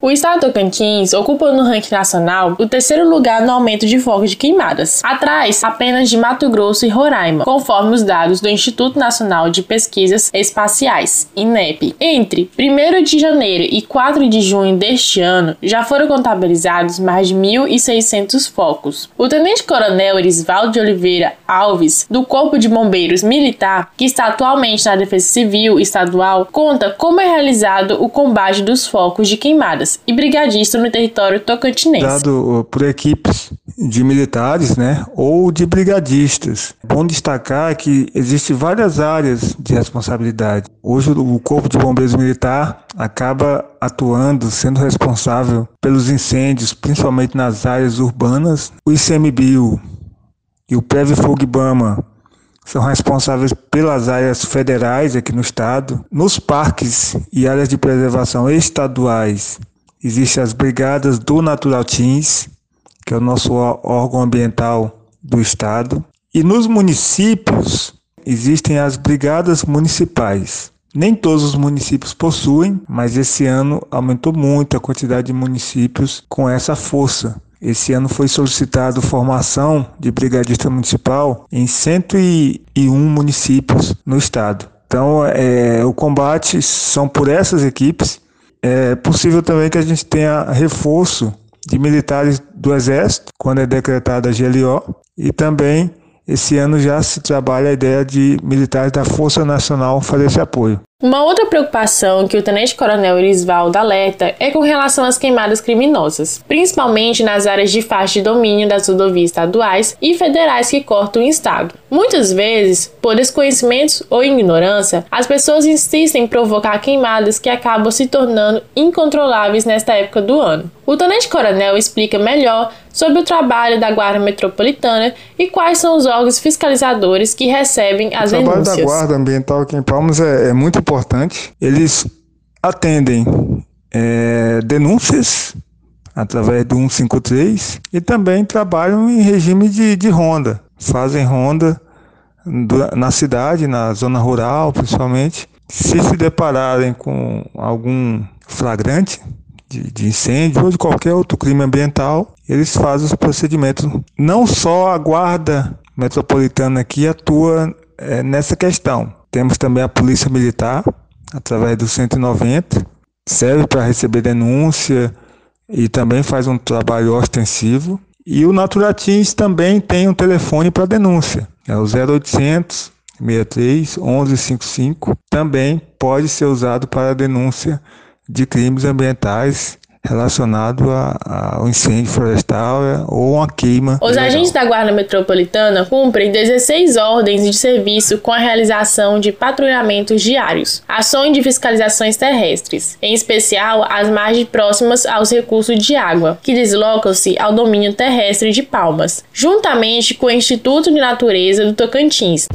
O estado do Tocantins ocupa no ranking nacional o terceiro lugar no aumento de focos de queimadas, atrás apenas de Mato Grosso e Roraima, conforme os dados do Instituto Nacional de Pesquisas Espaciais, INEP. Entre 1 de janeiro e 4 de junho deste ano, já foram contabilizados mais de 1.600 focos. O tenente-coronel Erisvaldo de Oliveira Alves, do Corpo de Bombeiros Militar, que está atualmente na Defesa Civil Estadual, conta como é realizado o combate dos focos de queimadas e brigadista no território tocantinense. Dado por equipes de militares, né, ou de brigadistas. Bom destacar que existem várias áreas de responsabilidade. Hoje o Corpo de Bombeiros Militar acaba atuando, sendo responsável pelos incêndios, principalmente nas áreas urbanas. O ICMBio e o Prev Bama são responsáveis pelas áreas federais aqui no estado. Nos parques e áreas de preservação estaduais Existem as brigadas do Natural Teams, que é o nosso órgão ambiental do estado. E nos municípios existem as brigadas municipais. Nem todos os municípios possuem, mas esse ano aumentou muito a quantidade de municípios com essa força. Esse ano foi solicitado formação de brigadista municipal em 101 municípios no estado. Então, é, o combate são por essas equipes é possível também que a gente tenha reforço de militares do Exército, quando é decretada a GLO, e também esse ano já se trabalha a ideia de militares da Força Nacional fazer esse apoio. Uma outra preocupação que o tenente-coronel Irisvaldo alerta é com relação às queimadas criminosas, principalmente nas áreas de faixa de domínio das rodovias estaduais e federais que cortam o estado. Muitas vezes, por desconhecimento ou ignorância, as pessoas insistem em provocar queimadas que acabam se tornando incontroláveis nesta época do ano. O tenente-coronel explica melhor sobre o trabalho da Guarda Metropolitana e quais são os órgãos fiscalizadores que recebem as denúncias. O trabalho da Guarda Ambiental aqui em Palmas é, é muito importante. Eles atendem é, denúncias através do 153 e também trabalham em regime de, de ronda. Fazem ronda na cidade, na zona rural principalmente. Se se depararem com algum flagrante de, de incêndio ou de qualquer outro crime ambiental, eles fazem os procedimentos. Não só a guarda metropolitana aqui atua é, nessa questão, temos também a Polícia Militar, através do 190, serve para receber denúncia e também faz um trabalho ostensivo. E o Naturatins também tem um telefone para denúncia, é o 0800 63 1155. Também pode ser usado para denúncia de crimes ambientais relacionado ao incêndio florestal é, ou uma queima. Os agentes da Guarda Metropolitana cumprem 16 ordens de serviço com a realização de patrulhamentos diários, ações de fiscalizações terrestres, em especial as margens próximas aos recursos de água, que deslocam-se ao domínio terrestre de Palmas, juntamente com o Instituto de Natureza do Tocantins.